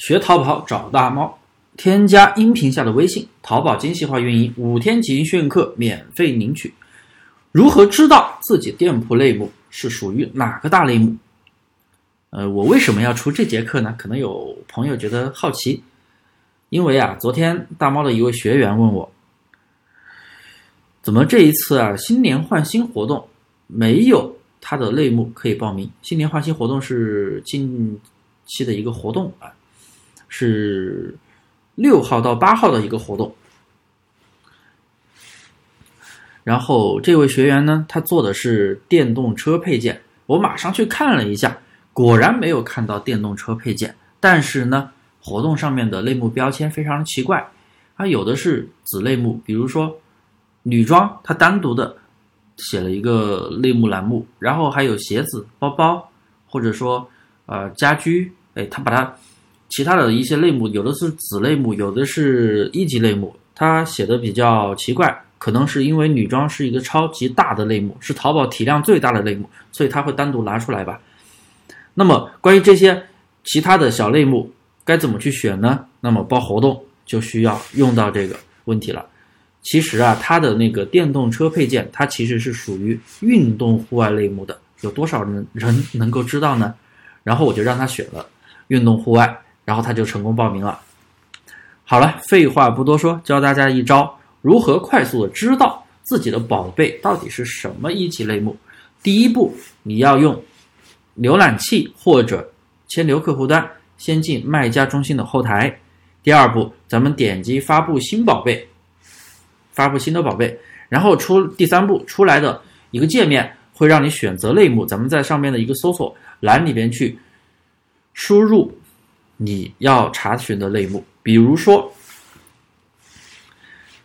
学淘宝找大猫，添加音频下的微信，淘宝精细化运营五天集训课免费领取。如何知道自己店铺类目是属于哪个大类目？呃，我为什么要出这节课呢？可能有朋友觉得好奇，因为啊，昨天大猫的一位学员问我，怎么这一次啊新年换新活动没有他的类目可以报名？新年换新活动是近期的一个活动啊。是六号到八号的一个活动，然后这位学员呢，他做的是电动车配件，我马上去看了一下，果然没有看到电动车配件，但是呢，活动上面的类目标签非常奇怪，它有的是子类目，比如说女装，它单独的写了一个类目栏目，然后还有鞋子、包包，或者说呃家居，哎，他把它。其他的一些类目，有的是子类目，有的是一级类目，它写的比较奇怪，可能是因为女装是一个超级大的类目，是淘宝体量最大的类目，所以它会单独拿出来吧。那么关于这些其他的小类目该怎么去选呢？那么包活动就需要用到这个问题了。其实啊，它的那个电动车配件，它其实是属于运动户外类目的，有多少人人能够知道呢？然后我就让他选了运动户外。然后他就成功报名了。好了，废话不多说，教大家一招，如何快速的知道自己的宝贝到底是什么一级类目。第一步，你要用浏览器或者千牛客户端先进卖家中心的后台。第二步，咱们点击发布新宝贝，发布新的宝贝，然后出第三步出来的一个界面会让你选择类目，咱们在上面的一个搜索栏里边去输入。你要查询的类目，比如说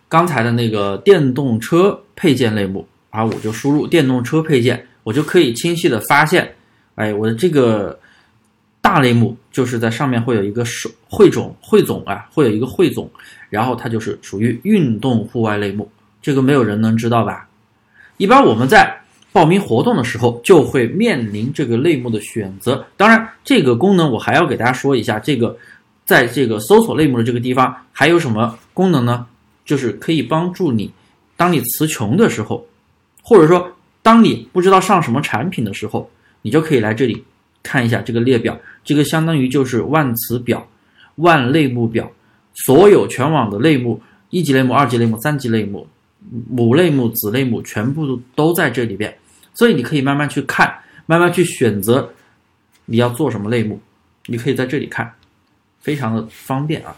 刚才的那个电动车配件类目，啊，我就输入电动车配件，我就可以清晰的发现，哎，我的这个大类目就是在上面会有一个首汇总汇总啊，会有一个汇总，然后它就是属于运动户外类目，这个没有人能知道吧？一般我们在。报名活动的时候就会面临这个类目的选择。当然，这个功能我还要给大家说一下，这个在这个搜索类目的这个地方还有什么功能呢？就是可以帮助你，当你词穷的时候，或者说当你不知道上什么产品的时候，你就可以来这里看一下这个列表。这个相当于就是万词表、万类目表，所有全网的类目，一级类目、二级类目、三级类目、母类目、子类目，全部都在这里边。所以你可以慢慢去看，慢慢去选择你要做什么类目，你可以在这里看，非常的方便啊。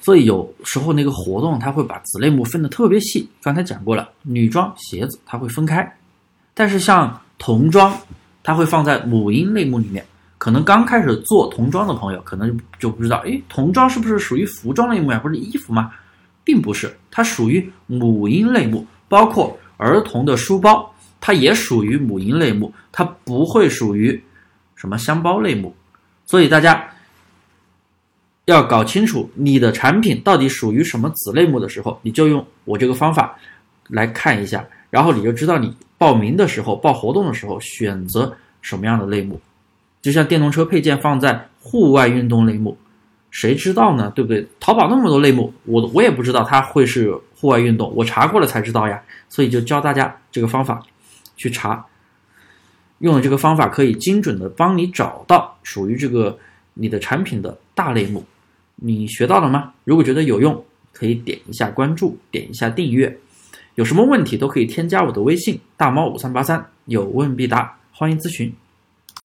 所以有时候那个活动它会把子类目分的特别细，刚才讲过了，女装、鞋子它会分开，但是像童装，它会放在母婴类目里面。可能刚开始做童装的朋友可能就不知道，诶，童装是不是属于服装类目呀？不是衣服吗？并不是，它属于母婴类目，包括。儿童的书包，它也属于母婴类目，它不会属于什么箱包类目，所以大家要搞清楚你的产品到底属于什么子类目的时候，你就用我这个方法来看一下，然后你就知道你报名的时候、报活动的时候选择什么样的类目。就像电动车配件放在户外运动类目。谁知道呢？对不对？淘宝那么多类目，我我也不知道它会是户外运动，我查过了才知道呀。所以就教大家这个方法去查，用了这个方法可以精准的帮你找到属于这个你的产品的大类目。你学到了吗？如果觉得有用，可以点一下关注，点一下订阅。有什么问题都可以添加我的微信大猫五三八三，有问必答，欢迎咨询。